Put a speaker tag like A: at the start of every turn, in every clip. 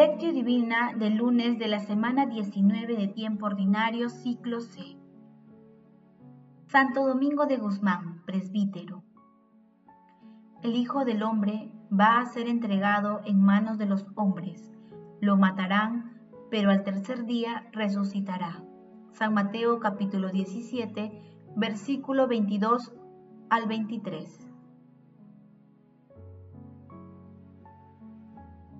A: Lectio Divina del lunes de la semana 19 de tiempo ordinario, ciclo C. Santo Domingo de Guzmán, presbítero. El Hijo del Hombre va a ser entregado en manos de los hombres. Lo matarán, pero al tercer día resucitará. San Mateo capítulo 17, versículo 22 al 23.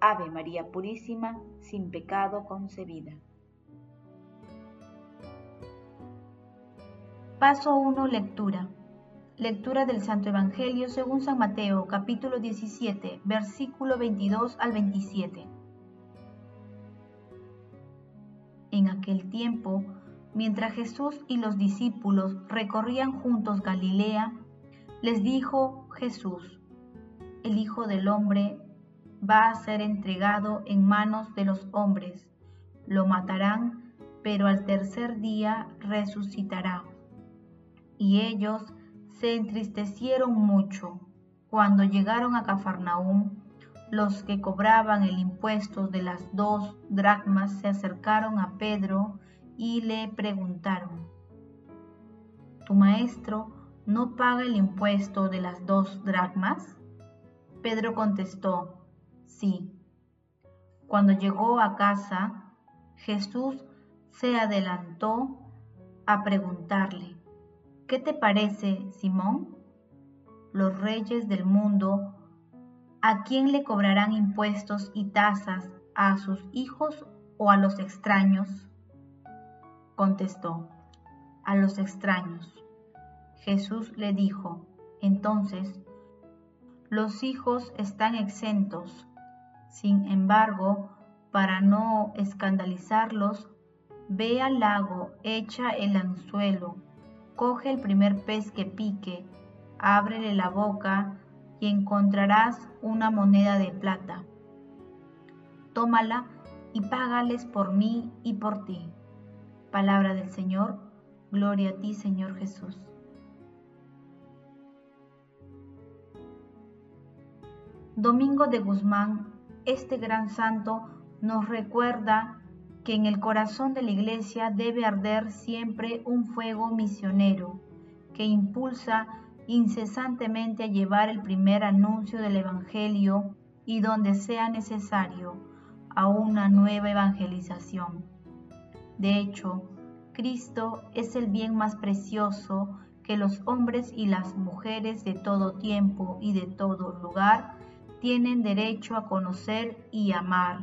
B: Ave María Purísima, sin pecado concebida.
A: Paso 1. Lectura. Lectura del Santo Evangelio según San Mateo, capítulo 17, versículo 22 al 27. En aquel tiempo, mientras Jesús y los discípulos recorrían juntos Galilea, les dijo Jesús, el Hijo del Hombre va a ser entregado en manos de los hombres. Lo matarán, pero al tercer día resucitará. Y ellos se entristecieron mucho. Cuando llegaron a Cafarnaúm, los que cobraban el impuesto de las dos dracmas se acercaron a Pedro y le preguntaron, ¿Tu maestro no paga el impuesto de las dos dracmas? Pedro contestó, Sí. Cuando llegó a casa, Jesús se adelantó a preguntarle, ¿qué te parece, Simón? Los reyes del mundo, ¿a quién le cobrarán impuestos y tasas? ¿A sus hijos o a los extraños? Contestó, a los extraños. Jesús le dijo, entonces, los hijos están exentos sin embargo, para no escandalizarlos, ve al lago, echa el anzuelo, coge el primer pez que pique, ábrele la boca y encontrarás una moneda de plata. Tómala y págales por mí y por ti. Palabra del Señor, gloria a ti Señor Jesús. Domingo de Guzmán este gran santo nos recuerda que en el corazón de la iglesia debe arder siempre un fuego misionero que impulsa incesantemente a llevar el primer anuncio del Evangelio y donde sea necesario a una nueva evangelización. De hecho, Cristo es el bien más precioso que los hombres y las mujeres de todo tiempo y de todo lugar tienen derecho a conocer y amar.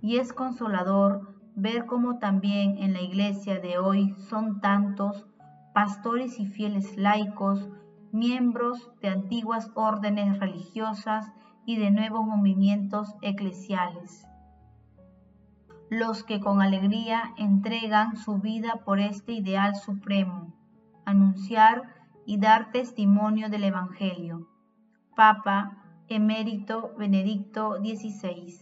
A: Y es consolador ver cómo también en la iglesia de hoy son tantos pastores y fieles laicos, miembros de antiguas órdenes religiosas y de nuevos movimientos eclesiales, los que con alegría entregan su vida por este ideal supremo, anunciar y dar testimonio del Evangelio. Papa emérito Benedicto XVI.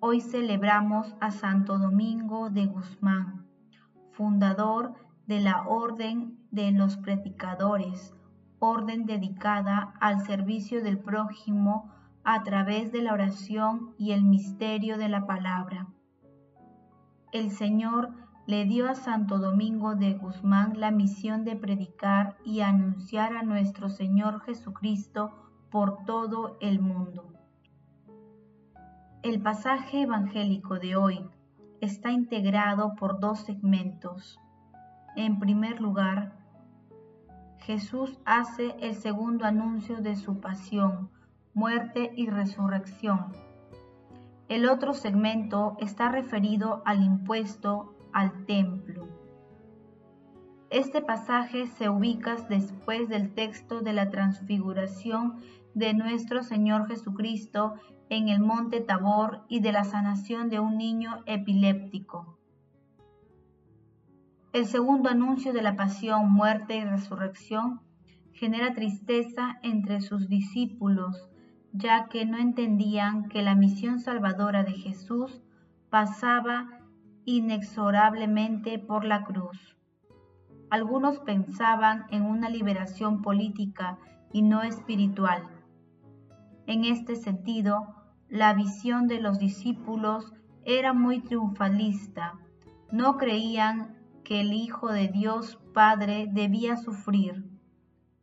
A: Hoy celebramos a Santo Domingo de Guzmán, fundador de la Orden de los Predicadores, orden dedicada al servicio del prójimo a través de la oración y el misterio de la palabra. El Señor le dio a Santo Domingo de Guzmán la misión de predicar y anunciar a nuestro Señor Jesucristo por todo el mundo. El pasaje evangélico de hoy está integrado por dos segmentos. En primer lugar, Jesús hace el segundo anuncio de su pasión, muerte y resurrección. El otro segmento está referido al impuesto al templo. Este pasaje se ubica después del texto de la transfiguración de nuestro Señor Jesucristo en el monte Tabor y de la sanación de un niño epiléptico. El segundo anuncio de la pasión, muerte y resurrección genera tristeza entre sus discípulos, ya que no entendían que la misión salvadora de Jesús pasaba inexorablemente por la cruz. Algunos pensaban en una liberación política y no espiritual. En este sentido, la visión de los discípulos era muy triunfalista. No creían que el Hijo de Dios Padre debía sufrir.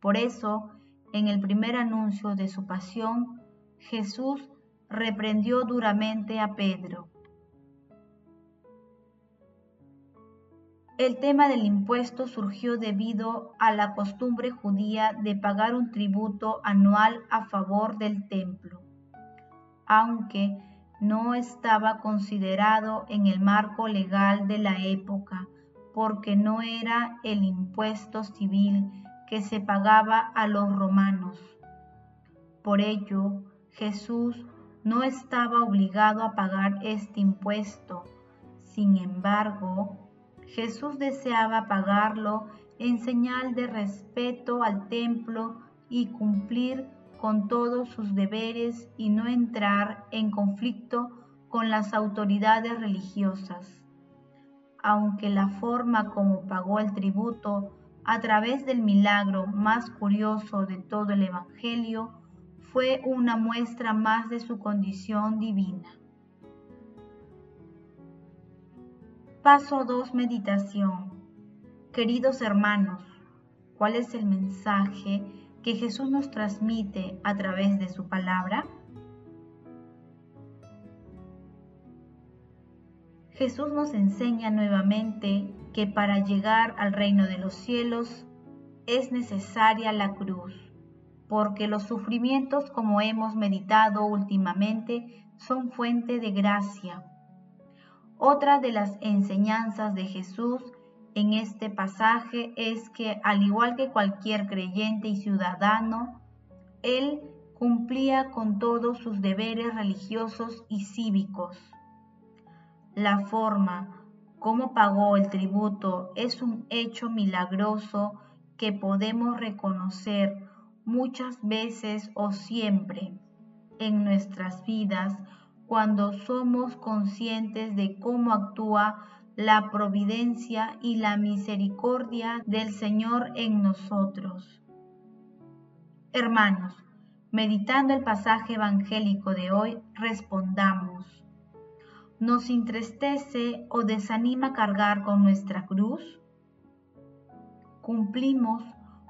A: Por eso, en el primer anuncio de su pasión, Jesús reprendió duramente a Pedro. El tema del impuesto surgió debido a la costumbre judía de pagar un tributo anual a favor del templo, aunque no estaba considerado en el marco legal de la época, porque no era el impuesto civil que se pagaba a los romanos. Por ello, Jesús no estaba obligado a pagar este impuesto. Sin embargo, Jesús deseaba pagarlo en señal de respeto al templo y cumplir con todos sus deberes y no entrar en conflicto con las autoridades religiosas. Aunque la forma como pagó el tributo a través del milagro más curioso de todo el Evangelio fue una muestra más de su condición divina. Paso 2. Meditación. Queridos hermanos, ¿cuál es el mensaje que Jesús nos transmite a través de su palabra? Jesús nos enseña nuevamente que para llegar al reino de los cielos es necesaria la cruz, porque los sufrimientos como hemos meditado últimamente son fuente de gracia otra de las enseñanzas de Jesús en este pasaje es que al igual que cualquier creyente y ciudadano, Él cumplía con todos sus deberes religiosos y cívicos. La forma como pagó el tributo es un hecho milagroso que podemos reconocer muchas veces o siempre en nuestras vidas cuando somos conscientes de cómo actúa la providencia y la misericordia del Señor en nosotros. Hermanos, meditando el pasaje evangélico de hoy, respondamos. ¿Nos entristece o desanima cargar con nuestra cruz? ¿Cumplimos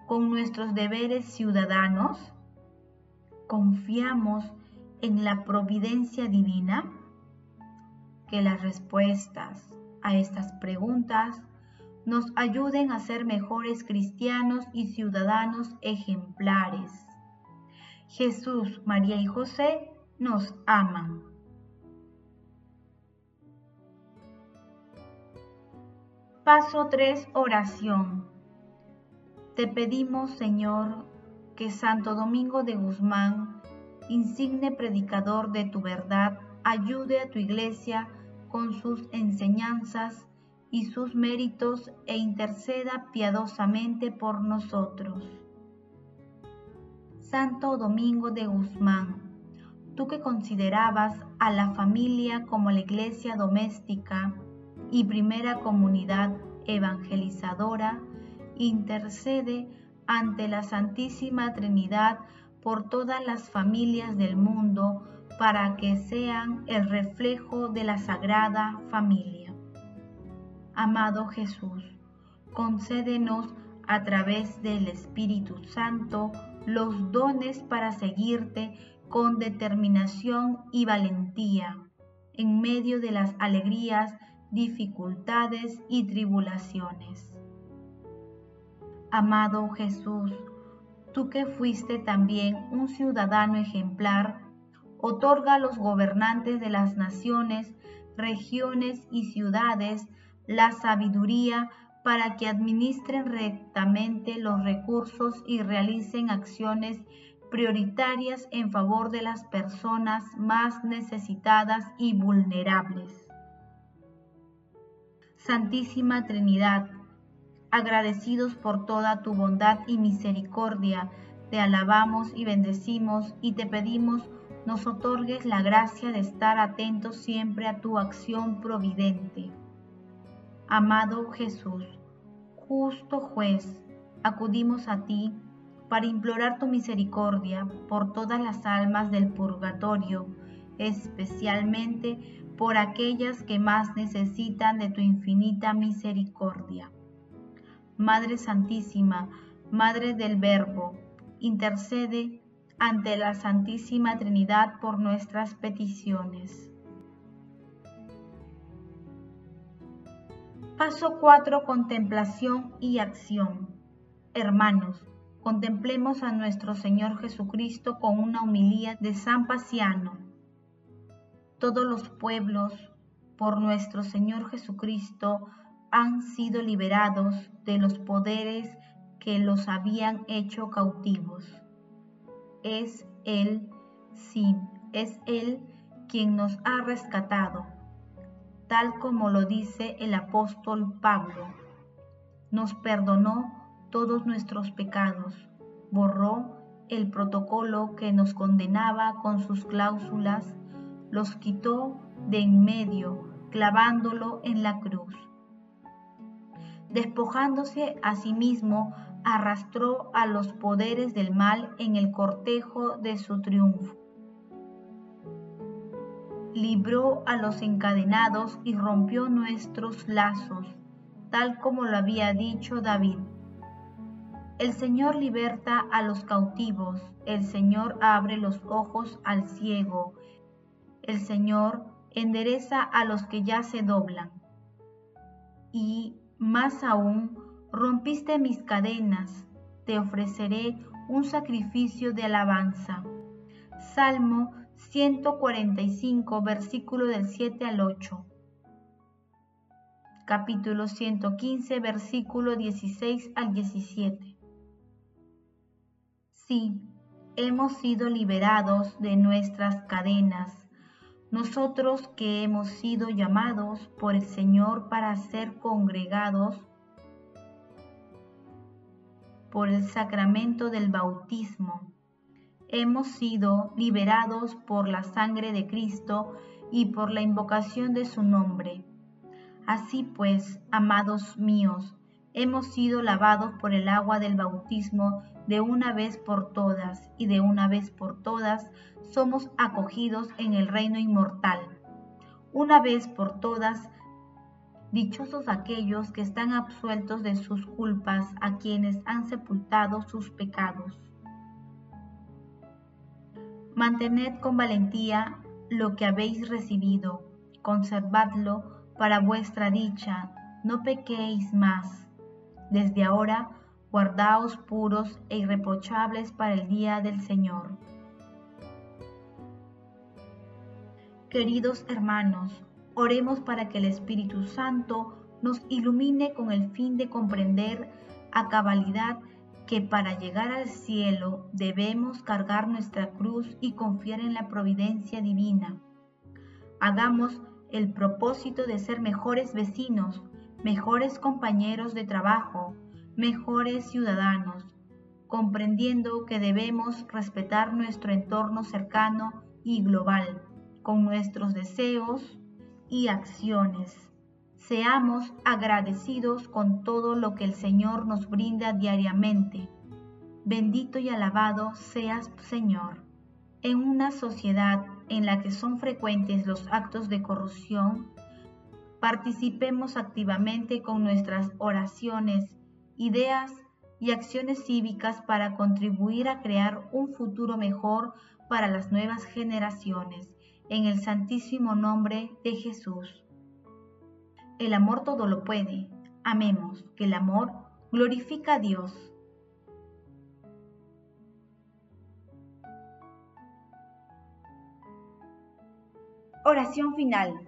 A: con nuestros deberes ciudadanos? ¿Confiamos en la providencia divina? Que las respuestas a estas preguntas nos ayuden a ser mejores cristianos y ciudadanos ejemplares. Jesús, María y José nos aman. Paso 3. Oración. Te pedimos, Señor, que Santo Domingo de Guzmán insigne predicador de tu verdad, ayude a tu iglesia con sus enseñanzas y sus méritos e interceda piadosamente por nosotros. Santo Domingo de Guzmán, tú que considerabas a la familia como la iglesia doméstica y primera comunidad evangelizadora, intercede ante la Santísima Trinidad por todas las familias del mundo para que sean el reflejo de la Sagrada Familia. Amado Jesús, concédenos a través del Espíritu Santo los dones para seguirte con determinación y valentía en medio de las alegrías, dificultades y tribulaciones. Amado Jesús, tú que fuiste también un ciudadano ejemplar, otorga a los gobernantes de las naciones, regiones y ciudades la sabiduría para que administren rectamente los recursos y realicen acciones prioritarias en favor de las personas más necesitadas y vulnerables. Santísima Trinidad, agradecidos por toda tu bondad y misericordia, te alabamos y bendecimos y te pedimos nos otorgues la gracia de estar atentos siempre a tu acción providente. Amado Jesús, justo juez, acudimos a ti para implorar tu misericordia por todas las almas del purgatorio, especialmente por aquellas que más necesitan de tu infinita misericordia. Madre Santísima, Madre del Verbo, intercede ante la Santísima Trinidad por nuestras peticiones. Paso 4. Contemplación y acción. Hermanos, contemplemos a nuestro Señor Jesucristo con una humilía de San Paciano todos los pueblos, por nuestro Señor Jesucristo, han sido liberados de los poderes que los habían hecho cautivos. Es Él, sí, es Él quien nos ha rescatado, tal como lo dice el apóstol Pablo. Nos perdonó todos nuestros pecados, borró el protocolo que nos condenaba con sus cláusulas los quitó de en medio, clavándolo en la cruz. Despojándose a sí mismo, arrastró a los poderes del mal en el cortejo de su triunfo. Libró a los encadenados y rompió nuestros lazos, tal como lo había dicho David. El Señor liberta a los cautivos, el Señor abre los ojos al ciego, el Señor endereza a los que ya se doblan. Y más aún, rompiste mis cadenas, te ofreceré un sacrificio de alabanza. Salmo 145, versículo del 7 al 8. Capítulo 115, versículo 16 al 17. Sí, hemos sido liberados de nuestras cadenas nosotros que hemos sido llamados por el Señor para ser congregados por el sacramento del bautismo, hemos sido liberados por la sangre de Cristo y por la invocación de su nombre. Así pues, amados míos, hemos sido lavados por el agua del bautismo de una vez por todas y de una vez por todas somos acogidos en el reino inmortal. Una vez por todas, dichosos aquellos que están absueltos de sus culpas, a quienes han sepultado sus pecados. Mantened con valentía lo que habéis recibido, conservadlo para vuestra dicha, no pequéis más. Desde ahora, guardaos puros e irreprochables para el día del Señor. Queridos hermanos, oremos para que el Espíritu Santo nos ilumine con el fin de comprender a cabalidad que para llegar al cielo debemos cargar nuestra cruz y confiar en la providencia divina. Hagamos el propósito de ser mejores vecinos, mejores compañeros de trabajo, mejores ciudadanos, comprendiendo que debemos respetar nuestro entorno cercano y global, con nuestros deseos y acciones. Seamos agradecidos con todo lo que el Señor nos brinda diariamente. Bendito y alabado seas, Señor. En una sociedad en la que son frecuentes los actos de corrupción, participemos activamente con nuestras oraciones ideas y acciones cívicas para contribuir a crear un futuro mejor para las nuevas generaciones, en el santísimo nombre de Jesús. El amor todo lo puede. Amemos que el amor glorifica a Dios.
B: Oración final.